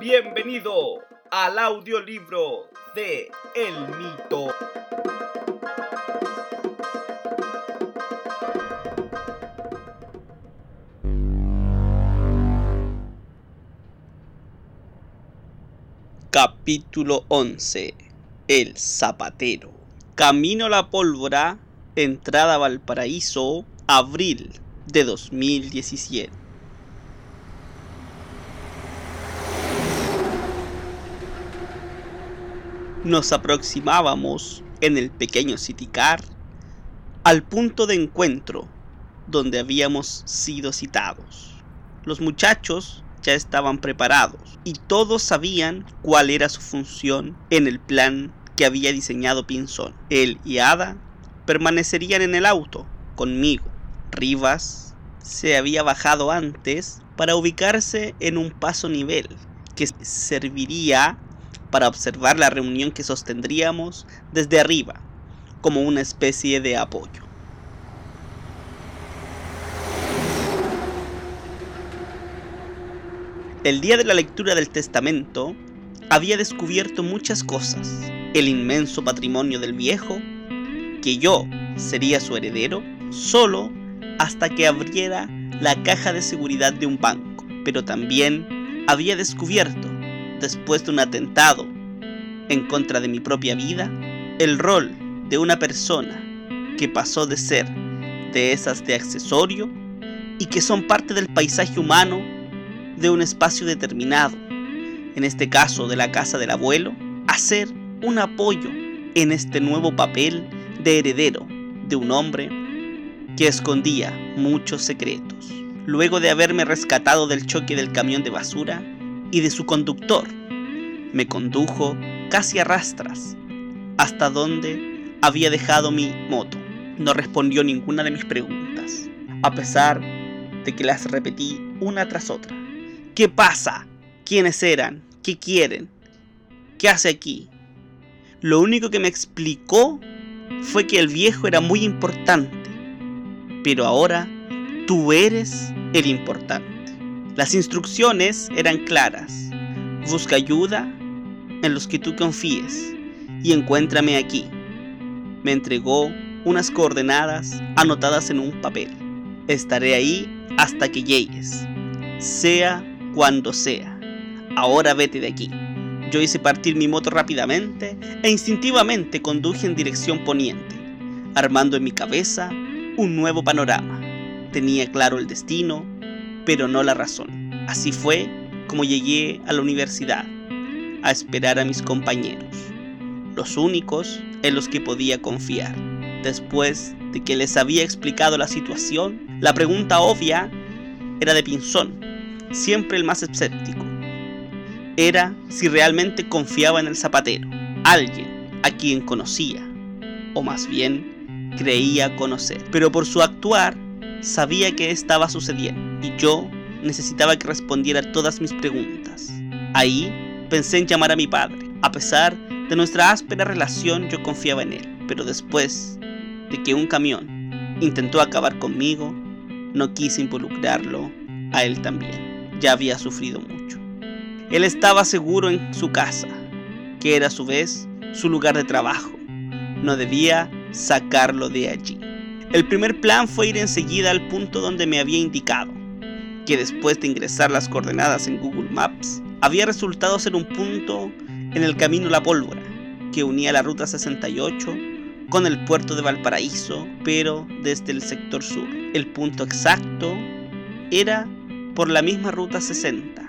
Bienvenido al audiolibro de El Mito. Capítulo 11 El Zapatero. Camino a la Pólvora, entrada Valparaíso, abril de 2017 Nos aproximábamos en el pequeño City Car al punto de encuentro donde habíamos sido citados. Los muchachos ya estaban preparados y todos sabían cuál era su función en el plan que había diseñado Pinzón. Él y Ada permanecerían en el auto conmigo. Rivas se había bajado antes para ubicarse en un paso nivel que serviría para observar la reunión que sostendríamos desde arriba, como una especie de apoyo. El día de la lectura del testamento había descubierto muchas cosas. El inmenso patrimonio del viejo, que yo sería su heredero, solo hasta que abriera la caja de seguridad de un banco. Pero también había descubierto después de un atentado en contra de mi propia vida, el rol de una persona que pasó de ser de esas de accesorio y que son parte del paisaje humano de un espacio determinado, en este caso de la casa del abuelo, a ser un apoyo en este nuevo papel de heredero de un hombre que escondía muchos secretos. Luego de haberme rescatado del choque del camión de basura, y de su conductor. Me condujo casi a rastras hasta donde había dejado mi moto. No respondió ninguna de mis preguntas, a pesar de que las repetí una tras otra. ¿Qué pasa? ¿Quiénes eran? ¿Qué quieren? ¿Qué hace aquí? Lo único que me explicó fue que el viejo era muy importante, pero ahora tú eres el importante. Las instrucciones eran claras. Busca ayuda en los que tú confíes y encuéntrame aquí. Me entregó unas coordenadas anotadas en un papel. Estaré ahí hasta que llegues, sea cuando sea. Ahora vete de aquí. Yo hice partir mi moto rápidamente e instintivamente conduje en dirección poniente, armando en mi cabeza un nuevo panorama. Tenía claro el destino, pero no la razón. Así fue como llegué a la universidad, a esperar a mis compañeros, los únicos en los que podía confiar. Después de que les había explicado la situación, la pregunta obvia era de Pinzón, siempre el más escéptico. Era si realmente confiaba en el zapatero, alguien a quien conocía, o más bien creía conocer. Pero por su actuar sabía que estaba sucediendo y yo necesitaba que respondiera todas mis preguntas. Ahí pensé en llamar a mi padre. A pesar de nuestra áspera relación, yo confiaba en él. Pero después de que un camión intentó acabar conmigo, no quise involucrarlo a él también. Ya había sufrido mucho. Él estaba seguro en su casa, que era a su vez su lugar de trabajo. No debía sacarlo de allí. El primer plan fue ir enseguida al punto donde me había indicado, que después de ingresar las coordenadas en Google Maps, había resultado ser un punto en el camino La Pólvora, que unía la Ruta 68 con el puerto de Valparaíso, pero desde el sector sur. El punto exacto era por la misma Ruta 60,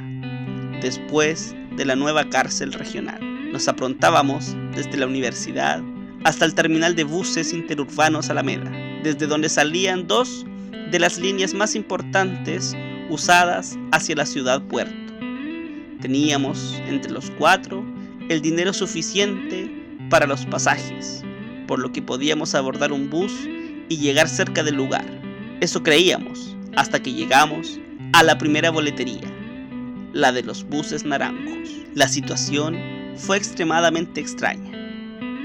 después de la nueva cárcel regional. Nos aprontábamos desde la universidad hasta el terminal de buses interurbanos Alameda, desde donde salían dos de las líneas más importantes usadas hacia la ciudad puerto. Teníamos entre los cuatro el dinero suficiente para los pasajes, por lo que podíamos abordar un bus y llegar cerca del lugar. Eso creíamos, hasta que llegamos a la primera boletería, la de los buses naranjos. La situación fue extremadamente extraña.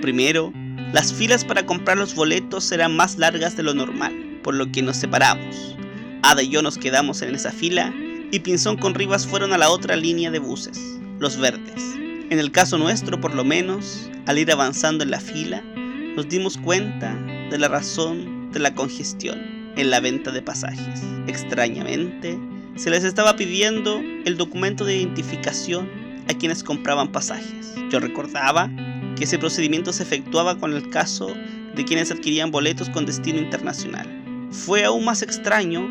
Primero, las filas para comprar los boletos eran más largas de lo normal, por lo que nos separamos. Ada y yo nos quedamos en esa fila y Pinzón con Rivas fueron a la otra línea de buses. los verdes. En el caso nuestro, por lo menos, al ir avanzando en la fila, nos dimos cuenta de la razón de la congestión en la venta de pasajes. Extrañamente, se les estaba pidiendo el documento de identificación a quienes compraban pasajes. Yo recordaba que ese procedimiento se efectuaba con el caso de quienes adquirían boletos con destino internacional. Fue aún más extraño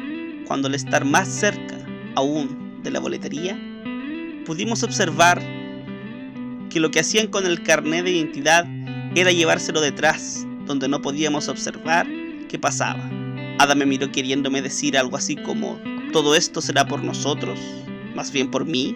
cuando al estar más cerca aún de la boletería, pudimos observar que lo que hacían con el carnet de identidad era llevárselo detrás, donde no podíamos observar qué pasaba. Ada me miró queriéndome decir algo así como, todo esto será por nosotros, más bien por mí,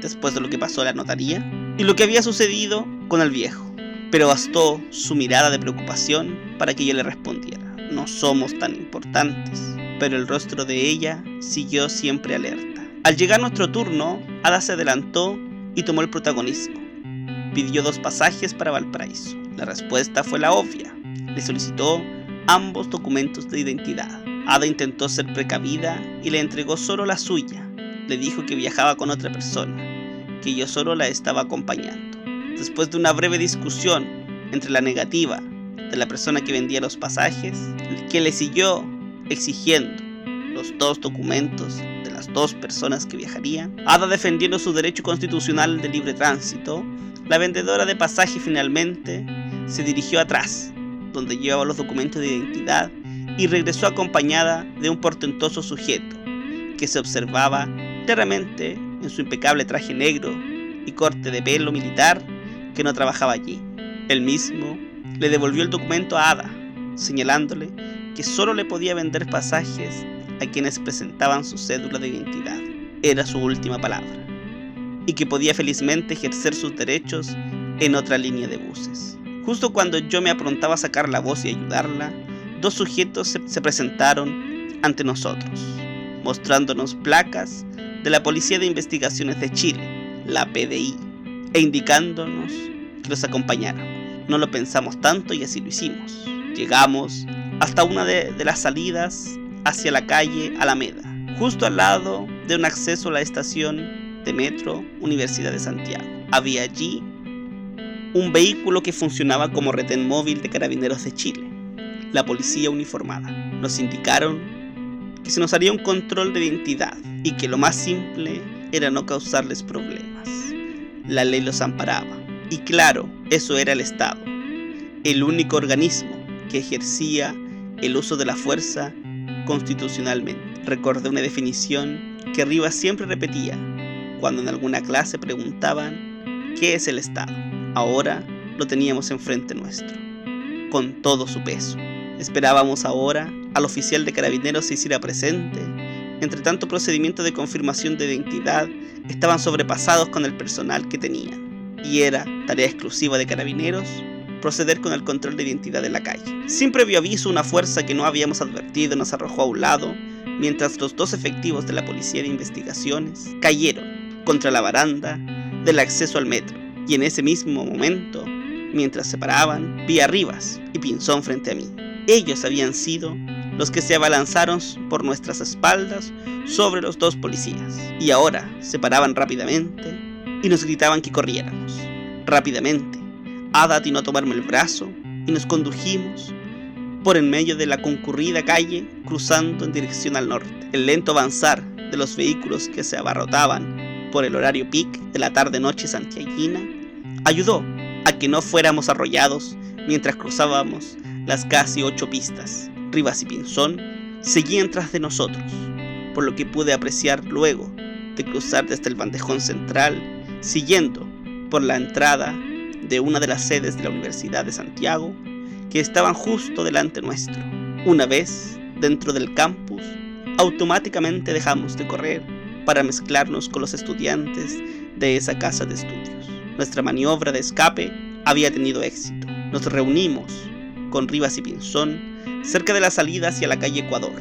después de lo que pasó en la notaría, y lo que había sucedido con el viejo. Pero bastó su mirada de preocupación para que yo le respondiera, no somos tan importantes, pero el rostro de ella siguió siempre alerta. Al llegar nuestro turno, Ada se adelantó y tomó el protagonismo. Pidió dos pasajes para Valparaíso. La respuesta fue la obvia. Le solicitó ambos documentos de identidad. Ada intentó ser precavida y le entregó solo la suya. Le dijo que viajaba con otra persona, que yo solo la estaba acompañando. Después de una breve discusión entre la negativa de la persona que vendía los pasajes, que le siguió exigiendo los dos documentos de las dos personas que viajarían, Ada defendiendo su derecho constitucional de libre tránsito, la vendedora de pasaje finalmente se dirigió atrás, donde llevaba los documentos de identidad, y regresó acompañada de un portentoso sujeto, que se observaba claramente en su impecable traje negro y corte de pelo militar que no trabajaba allí. Él mismo le devolvió el documento a Ada, señalándole que solo le podía vender pasajes a quienes presentaban su cédula de identidad. Era su última palabra. Y que podía felizmente ejercer sus derechos en otra línea de buses. Justo cuando yo me aprontaba a sacar la voz y ayudarla, dos sujetos se, se presentaron ante nosotros, mostrándonos placas de la Policía de Investigaciones de Chile, la PDI, e indicándonos que los acompañáramos. No lo pensamos tanto y así lo hicimos. Llegamos hasta una de, de, las salidas hacia la calle Alameda, justo al lado de un acceso a la estación de metro Universidad de Santiago. Había allí un vehículo que funcionaba como retén móvil de carabineros de Chile, la policía uniformada. Nos indicaron que se nos haría un control de identidad y que lo más simple era no causarles problemas. La ley los amparaba. Y claro, eso era el Estado, el único organismo que ejercía el uso de la fuerza constitucionalmente. Recordé una definición que Rivas siempre repetía cuando en alguna clase preguntaban ¿qué es el Estado? Ahora lo teníamos enfrente nuestro, con todo su peso. Esperábamos ahora al oficial de carabineros se hiciera presente. Entre tanto procedimiento de confirmación de identidad estaban sobrepasados con el personal que tenían y era tarea exclusiva de carabineros proceder con el control de identidad de la calle. Sin previo aviso, una fuerza que no habíamos advertido nos arrojó a un lado, mientras los dos efectivos de la Policía de Investigaciones cayeron contra la baranda del acceso al metro, y en ese mismo momento, mientras se paraban, vi a Rivas y Pinzón frente a mí. Ellos habían sido los que se abalanzaron por nuestras espaldas sobre los dos policías, y ahora se paraban rápidamente y nos gritaban que corriéramos. Rápidamente, Ada atinó a tomarme el brazo y nos condujimos por en medio de la concurrida calle cruzando en dirección al norte. El lento avanzar de los vehículos que se abarrotaban por el horario pic de la tarde-noche santiaguina ayudó a que no fuéramos arrollados mientras cruzábamos las casi ocho pistas. Rivas y Pinzón seguían tras de nosotros, por lo que pude apreciar luego de cruzar desde el bandejón central, siguiendo por la entrada de una de las sedes de la Universidad de Santiago que estaban justo delante nuestro. Una vez dentro del campus, automáticamente dejamos de correr para mezclarnos con los estudiantes de esa casa de estudios. Nuestra maniobra de escape había tenido éxito. Nos reunimos con Rivas y Pinzón cerca de la salida hacia la calle Ecuador,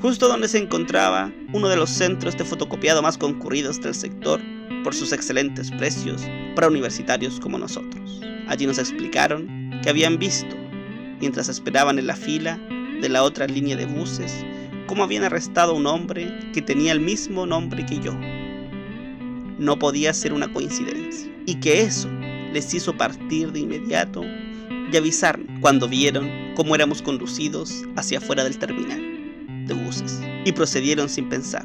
justo donde se encontraba uno de los centros de fotocopiado más concurridos del sector por sus excelentes precios para universitarios como nosotros. Allí nos explicaron que habían visto, mientras esperaban en la fila de la otra línea de buses, cómo habían arrestado a un hombre que tenía el mismo nombre que yo. no podía ser una coincidencia y que eso les hizo partir de inmediato y avisarnos cuando vieron cómo éramos conducidos hacia afuera del terminal de buses y procedieron sin pensar.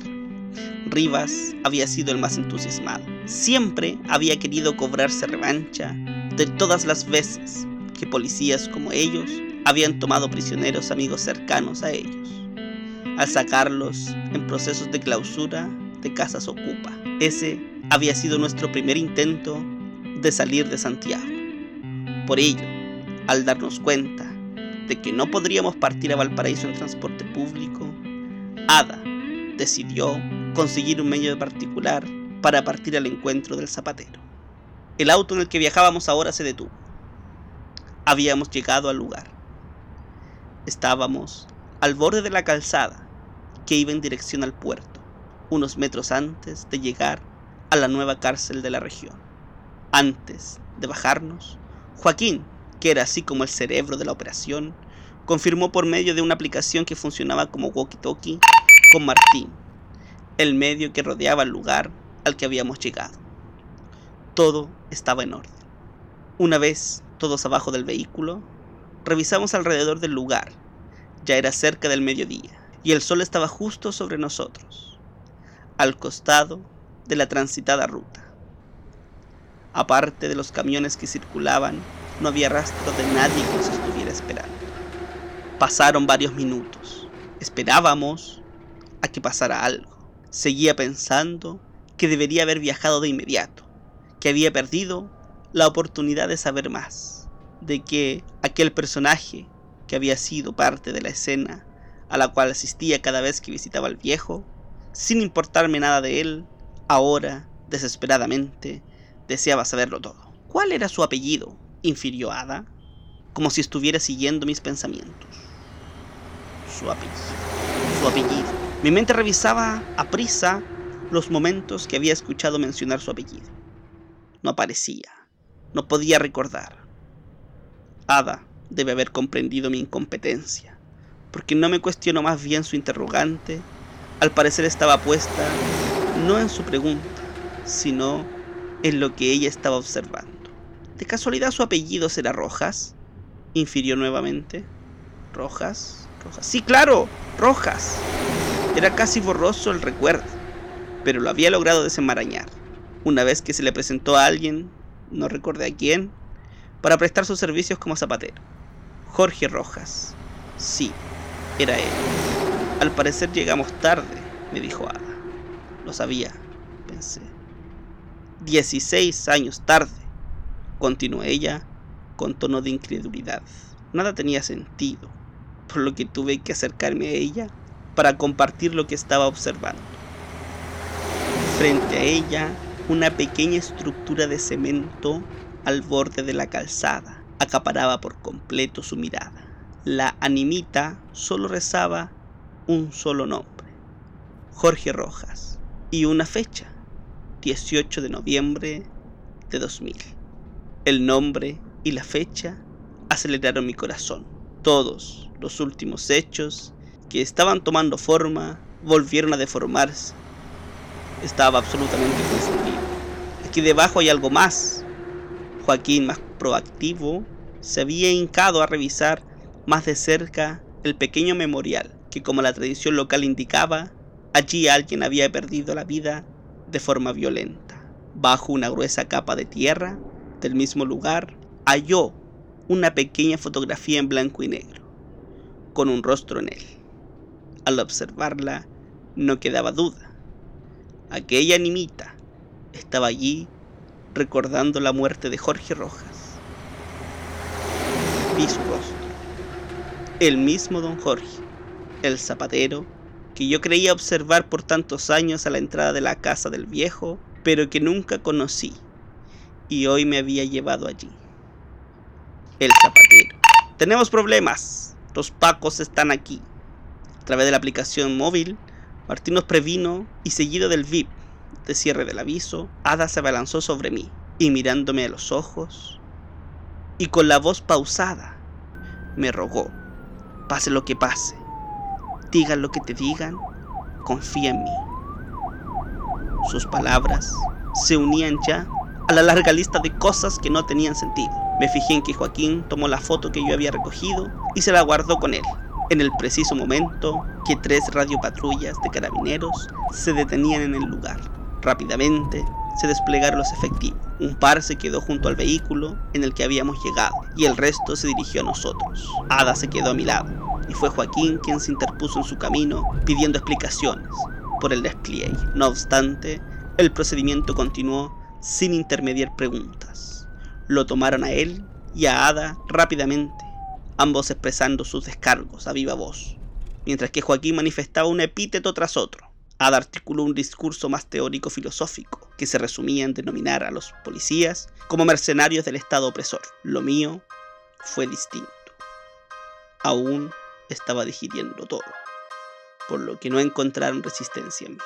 Rivas había sido el más entusiasmado. Siempre había querido cobrarse revancha de todas las veces que policías como ellos habían tomado prisioneros amigos cercanos a ellos, al sacarlos en procesos de clausura de casas ocupa. Ese había sido nuestro primer intento de salir de Santiago. Por ello, al darnos cuenta de que no podríamos partir a Valparaíso en transporte público, Ada decidió conseguir un medio de particular para partir al encuentro del zapatero. El auto en el que viajábamos ahora se detuvo. Habíamos llegado al lugar. Estábamos al borde de la calzada que iba en dirección al puerto, unos metros antes de llegar a la nueva cárcel de la región. Antes de bajarnos, Joaquín, que era así como el cerebro de la operación, confirmó por medio de una aplicación que funcionaba como walkie-talkie con Martín, el medio que rodeaba el lugar al que habíamos llegado. Todo estaba en orden. Una vez todos abajo del vehículo, revisamos alrededor del lugar. Ya era cerca del mediodía y el sol estaba justo sobre nosotros, al costado de la transitada ruta. Aparte de los camiones que circulaban, no había rastro de nadie que nos estuviera esperando. Pasaron varios minutos. Esperábamos a que pasara algo. Seguía pensando que debería haber viajado de inmediato, que había perdido la oportunidad de saber más, de que aquel personaje que había sido parte de la escena a la cual asistía cada vez que visitaba al viejo, sin importarme nada de él, ahora, desesperadamente, deseaba saberlo todo. ¿Cuál era su apellido? Infirió Ada, como si estuviera siguiendo mis pensamientos. Su apellido. Su apellido. Mi mente revisaba a prisa los momentos que había escuchado mencionar su apellido. No aparecía. No podía recordar. Ada debe haber comprendido mi incompetencia, porque no me cuestionó más bien su interrogante. Al parecer estaba puesta no en su pregunta, sino en lo que ella estaba observando. ¿De casualidad su apellido será Rojas? infirió nuevamente. ¿Rojas? ¿Rojas? Sí, claro, Rojas. Era casi borroso el recuerdo, pero lo había logrado desenmarañar. Una vez que se le presentó a alguien, no recordé a quién, para prestar sus servicios como zapatero. Jorge Rojas. Sí, era él. Al parecer llegamos tarde, me dijo Ada. Lo sabía, pensé. Dieciséis años tarde, continuó ella con tono de incredulidad. Nada tenía sentido, por lo que tuve que acercarme a ella para compartir lo que estaba observando. Frente a ella, una pequeña estructura de cemento al borde de la calzada acaparaba por completo su mirada. La animita solo rezaba un solo nombre, Jorge Rojas, y una fecha, 18 de noviembre de 2000. El nombre y la fecha aceleraron mi corazón. Todos los últimos hechos que estaban tomando forma volvieron a deformarse. Estaba absolutamente confundido. Aquí debajo hay algo más. Joaquín, más proactivo, se había hincado a revisar más de cerca el pequeño memorial que, como la tradición local indicaba, allí alguien había perdido la vida de forma violenta. Bajo una gruesa capa de tierra del mismo lugar, halló una pequeña fotografía en blanco y negro, con un rostro en él. Al observarla, no quedaba duda. Aquella animita estaba allí recordando la muerte de Jorge Rojas. Vi. El mismo don Jorge, el zapatero, que yo creía observar por tantos años a la entrada de la casa del viejo, pero que nunca conocí, y hoy me había llevado allí. El zapatero. Tenemos problemas. Los pacos están aquí. A través de la aplicación móvil, Martín nos previno y seguido del VIP de cierre del aviso, Ada se abalanzó sobre mí y mirándome a los ojos y con la voz pausada, me rogó, pase lo que pase, digan lo que te digan, confía en mí. Sus palabras se unían ya a la larga lista de cosas que no tenían sentido. Me fijé en que Joaquín tomó la foto que yo había recogido y se la guardó con él. En el preciso momento que tres radiopatrullas de carabineros se detenían en el lugar. Rápidamente se desplegaron los efectivos. Un par se quedó junto al vehículo en el que habíamos llegado y el resto se dirigió a nosotros. Ada se quedó a mi lado y fue Joaquín quien se interpuso en su camino pidiendo explicaciones por el despliegue. No obstante, el procedimiento continuó sin intermediar preguntas. Lo tomaron a él y a Ada rápidamente, ambos expresando sus descargos a viva voz, mientras que Joaquín manifestaba un epíteto tras otro. Ada articuló un discurso más teórico-filosófico, que se resumía en denominar a los policías como mercenarios del Estado opresor. Lo mío fue distinto. Aún estaba digiriendo todo, por lo que no encontraron resistencia en mí.